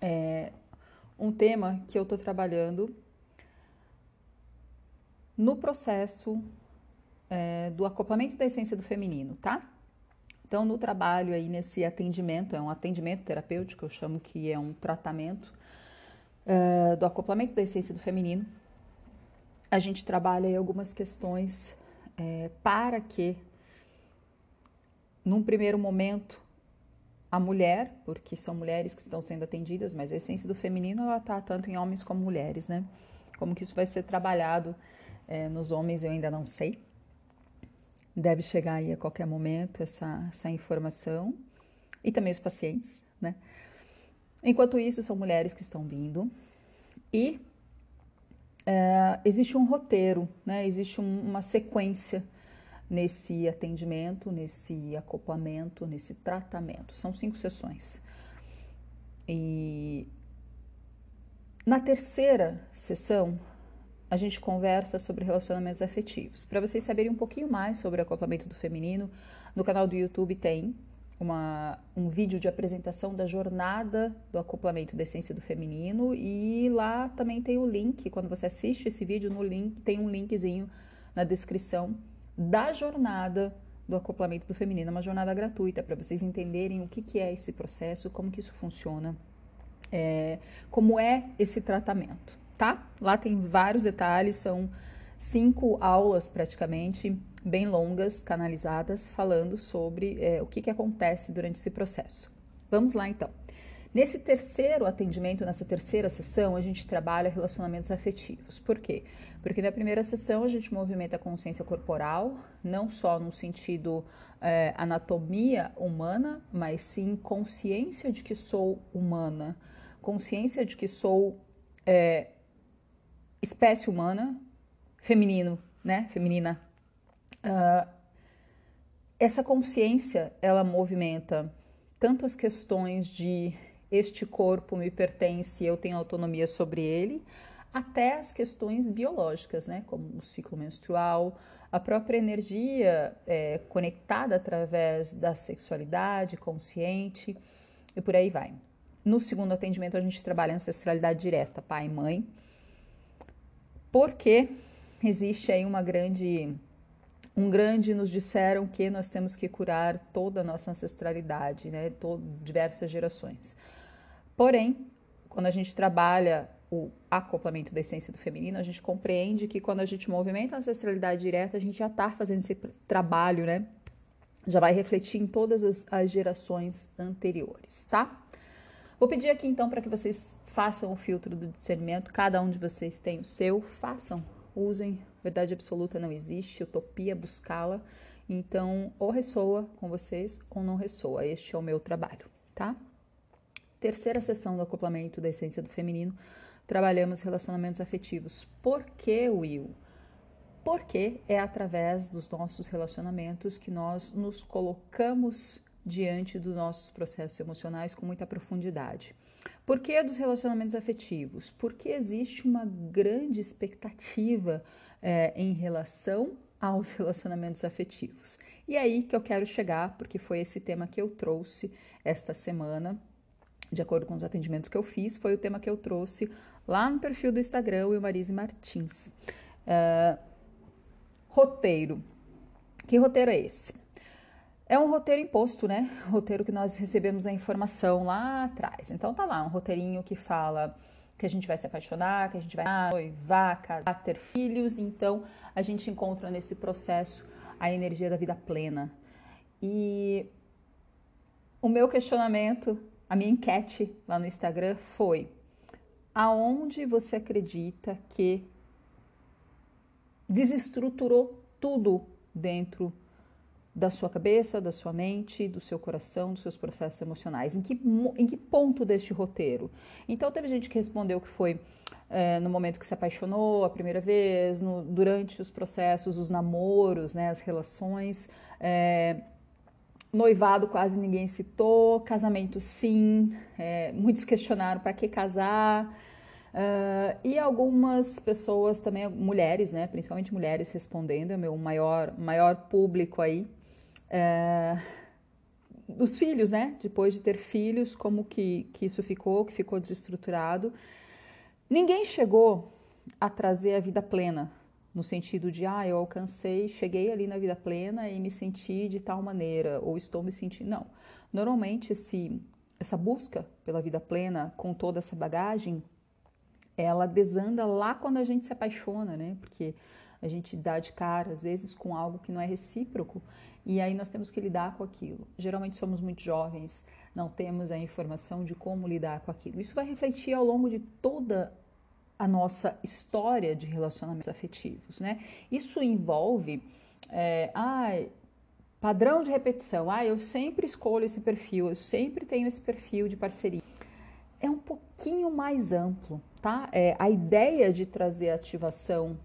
é um tema que eu estou trabalhando no processo é, do acoplamento da essência do feminino, tá? Então, no trabalho aí, nesse atendimento, é um atendimento terapêutico, eu chamo que é um tratamento é, do acoplamento da essência do feminino. A gente trabalha aí algumas questões é, para que, num primeiro momento, a mulher, porque são mulheres que estão sendo atendidas, mas a essência do feminino ela está tanto em homens como mulheres, né? Como que isso vai ser trabalhado é, nos homens eu ainda não sei. Deve chegar aí a qualquer momento essa, essa informação e também os pacientes, né? Enquanto isso, são mulheres que estão vindo e é, existe um roteiro, né? Existe um, uma sequência nesse atendimento, nesse acoplamento, nesse tratamento. São cinco sessões. E na terceira sessão, a gente conversa sobre relacionamentos afetivos. Para vocês saberem um pouquinho mais sobre o acoplamento do feminino, no canal do YouTube tem uma, um vídeo de apresentação da jornada do acoplamento da essência do feminino e lá também tem o link, quando você assiste esse vídeo, no link tem um linkzinho na descrição da jornada do acoplamento do feminino, uma jornada gratuita para vocês entenderem o que, que é esse processo, como que isso funciona, é, como é esse tratamento, tá? Lá tem vários detalhes, são cinco aulas praticamente, bem longas, canalizadas, falando sobre é, o que, que acontece durante esse processo. Vamos lá então. Nesse terceiro atendimento, nessa terceira sessão, a gente trabalha relacionamentos afetivos. Por quê? Porque na primeira sessão a gente movimenta a consciência corporal, não só no sentido é, anatomia humana, mas sim consciência de que sou humana, consciência de que sou é, espécie humana, feminino, né? Feminina. Uh, essa consciência ela movimenta tanto as questões de este corpo me pertence, eu tenho autonomia sobre ele, até as questões biológicas, né, como o ciclo menstrual, a própria energia é, conectada através da sexualidade consciente e por aí vai. No segundo atendimento, a gente trabalha ancestralidade direta, pai e mãe, porque existe aí uma grande. Um grande nos disseram que nós temos que curar toda a nossa ancestralidade, né? Todo, diversas gerações. Porém, quando a gente trabalha o acoplamento da essência do feminino, a gente compreende que quando a gente movimenta a ancestralidade direta, a gente já está fazendo esse trabalho, né? Já vai refletir em todas as, as gerações anteriores, tá? Vou pedir aqui então para que vocês façam o filtro do discernimento, cada um de vocês tem o seu, façam, usem, verdade absoluta não existe, utopia buscá-la, então ou ressoa com vocês ou não ressoa, este é o meu trabalho, tá? Terceira sessão do acoplamento da essência do feminino, trabalhamos relacionamentos afetivos. Por que, Will? Porque é através dos nossos relacionamentos que nós nos colocamos diante dos nossos processos emocionais com muita profundidade. Por que dos relacionamentos afetivos? Porque existe uma grande expectativa é, em relação aos relacionamentos afetivos. E é aí que eu quero chegar, porque foi esse tema que eu trouxe esta semana de acordo com os atendimentos que eu fiz, foi o tema que eu trouxe lá no perfil do Instagram, o Marise Martins. Uh, roteiro. Que roteiro é esse? É um roteiro imposto, né? Roteiro que nós recebemos a informação lá atrás. Então tá lá, um roteirinho que fala que a gente vai se apaixonar, que a gente vai noivar, casar, ter filhos. Então a gente encontra nesse processo a energia da vida plena. E o meu questionamento a minha enquete lá no Instagram foi: aonde você acredita que desestruturou tudo dentro da sua cabeça, da sua mente, do seu coração, dos seus processos emocionais? Em que, em que ponto deste roteiro? Então, teve gente que respondeu que foi é, no momento que se apaixonou a primeira vez, no, durante os processos, os namoros, né, as relações. É, Noivado quase ninguém citou, casamento sim, é, muitos questionaram para que casar. Uh, e algumas pessoas também, mulheres, né, principalmente mulheres respondendo, é meu maior, maior público aí. Uh, dos filhos, né? Depois de ter filhos, como que, que isso ficou, que ficou desestruturado. Ninguém chegou a trazer a vida plena, no sentido de, ah, eu alcancei, cheguei ali na vida plena e me senti de tal maneira, ou estou me sentindo. Não. Normalmente, esse, essa busca pela vida plena, com toda essa bagagem, ela desanda lá quando a gente se apaixona, né? Porque a gente dá de cara, às vezes, com algo que não é recíproco, e aí nós temos que lidar com aquilo. Geralmente somos muito jovens, não temos a informação de como lidar com aquilo. Isso vai refletir ao longo de toda a nossa história de relacionamentos afetivos, né? Isso envolve, é, ah, padrão de repetição. Ah, eu sempre escolho esse perfil, eu sempre tenho esse perfil de parceria. É um pouquinho mais amplo, tá? É, a ideia de trazer ativação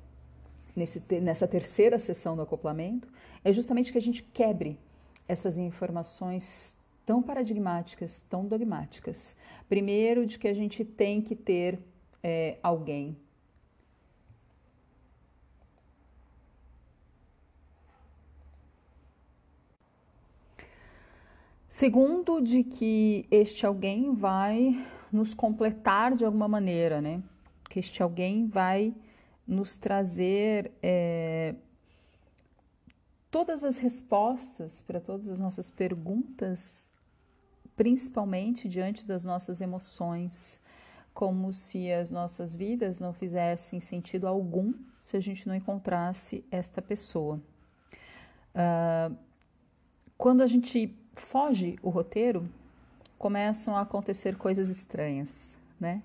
nesse, nessa terceira sessão do acoplamento é justamente que a gente quebre essas informações tão paradigmáticas, tão dogmáticas. Primeiro, de que a gente tem que ter é, alguém. Segundo, de que este alguém vai nos completar de alguma maneira, né? Que este alguém vai nos trazer é, todas as respostas para todas as nossas perguntas, principalmente diante das nossas emoções, como se as nossas vidas não fizessem sentido algum se a gente não encontrasse esta pessoa. Uh, quando a gente foge o roteiro, começam a acontecer coisas estranhas, né?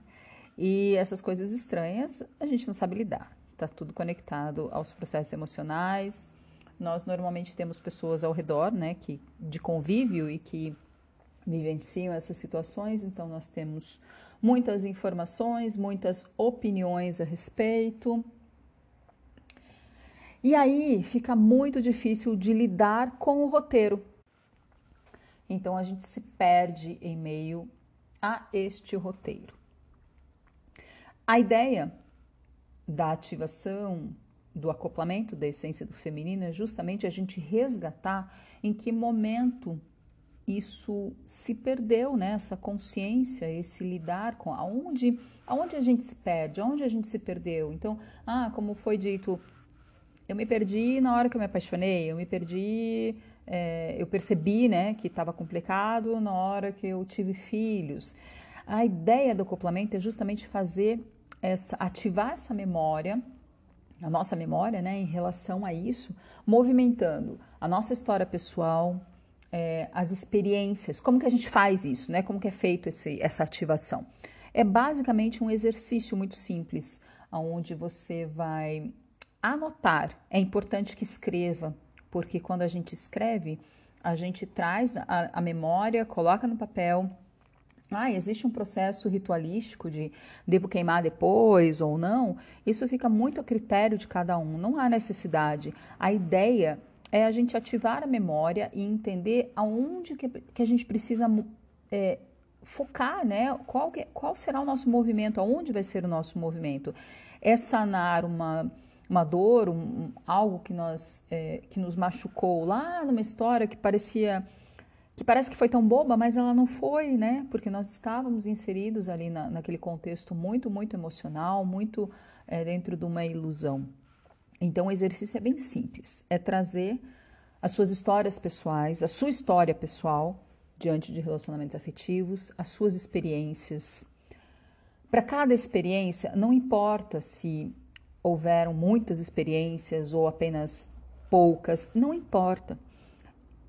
E essas coisas estranhas a gente não sabe lidar. Tá tudo conectado aos processos emocionais. Nós normalmente temos pessoas ao redor, né, que de convívio e que vivenciam essas situações, então nós temos muitas informações, muitas opiniões a respeito. E aí fica muito difícil de lidar com o roteiro. Então a gente se perde em meio a este roteiro. A ideia da ativação do acoplamento da essência do feminino é justamente a gente resgatar em que momento isso se perdeu, né? Essa consciência, esse lidar com aonde, aonde a gente se perde, aonde a gente se perdeu. Então, ah, como foi dito, eu me perdi na hora que eu me apaixonei, eu me perdi, é, eu percebi, né, que estava complicado na hora que eu tive filhos. A ideia do acoplamento é justamente fazer essa, ativar essa memória, a nossa memória, né, em relação a isso, movimentando a nossa história pessoal, é, as experiências, como que a gente faz isso, né, como que é feito esse, essa ativação. É basicamente um exercício muito simples, onde você vai anotar. É importante que escreva, porque quando a gente escreve, a gente traz a, a memória, coloca no papel, ah, existe um processo ritualístico de devo queimar depois ou não, isso fica muito a critério de cada um, não há necessidade. A ideia é a gente ativar a memória e entender aonde que, que a gente precisa é, focar, né? Qual, que, qual será o nosso movimento, aonde vai ser o nosso movimento. É sanar uma, uma dor, um, algo que, nós, é, que nos machucou lá numa história que parecia que parece que foi tão boba, mas ela não foi, né? Porque nós estávamos inseridos ali na, naquele contexto muito, muito emocional, muito é, dentro de uma ilusão. Então, o exercício é bem simples: é trazer as suas histórias pessoais, a sua história pessoal diante de relacionamentos afetivos, as suas experiências. Para cada experiência, não importa se houveram muitas experiências ou apenas poucas, não importa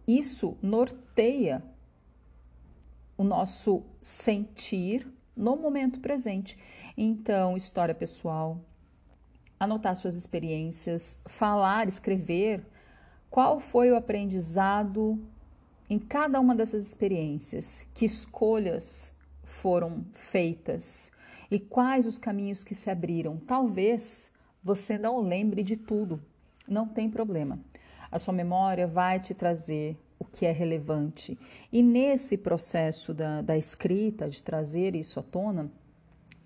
isso norteia o nosso sentir no momento presente. Então, história pessoal, anotar suas experiências, falar, escrever qual foi o aprendizado em cada uma dessas experiências, que escolhas foram feitas e quais os caminhos que se abriram. Talvez você não lembre de tudo, não tem problema. A sua memória vai te trazer o que é relevante. E nesse processo da, da escrita, de trazer isso à tona,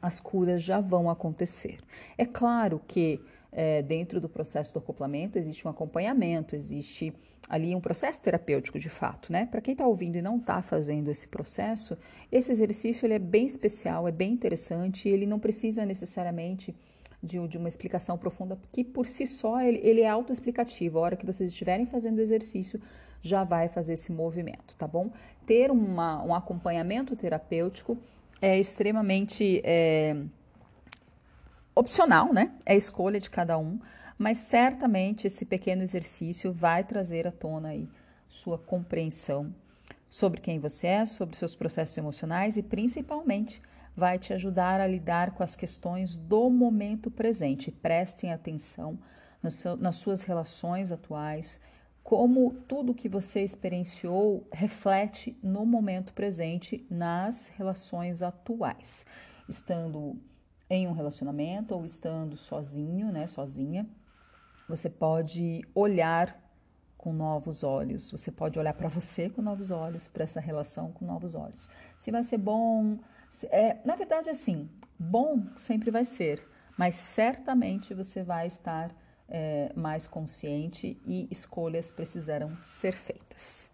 as curas já vão acontecer. É claro que é, dentro do processo do acoplamento, existe um acompanhamento, existe ali um processo terapêutico de fato, né? Para quem está ouvindo e não está fazendo esse processo, esse exercício ele é bem especial, é bem interessante, ele não precisa necessariamente de, de uma explicação profunda, que por si só ele, ele é autoexplicativo. A hora que vocês estiverem fazendo o exercício, já vai fazer esse movimento, tá bom? Ter uma, um acompanhamento terapêutico é extremamente é, opcional, né? É escolha de cada um, mas certamente esse pequeno exercício vai trazer à tona aí sua compreensão sobre quem você é, sobre seus processos emocionais e principalmente vai te ajudar a lidar com as questões do momento presente. Prestem atenção seu, nas suas relações atuais, como tudo que você experienciou reflete no momento presente nas relações atuais, estando em um relacionamento ou estando sozinho, né, sozinha, você pode olhar com novos olhos. Você pode olhar para você com novos olhos, para essa relação com novos olhos. Se vai ser bom, é, na verdade, assim, bom sempre vai ser, mas certamente você vai estar é, mais consciente e escolhas precisarão ser feitas.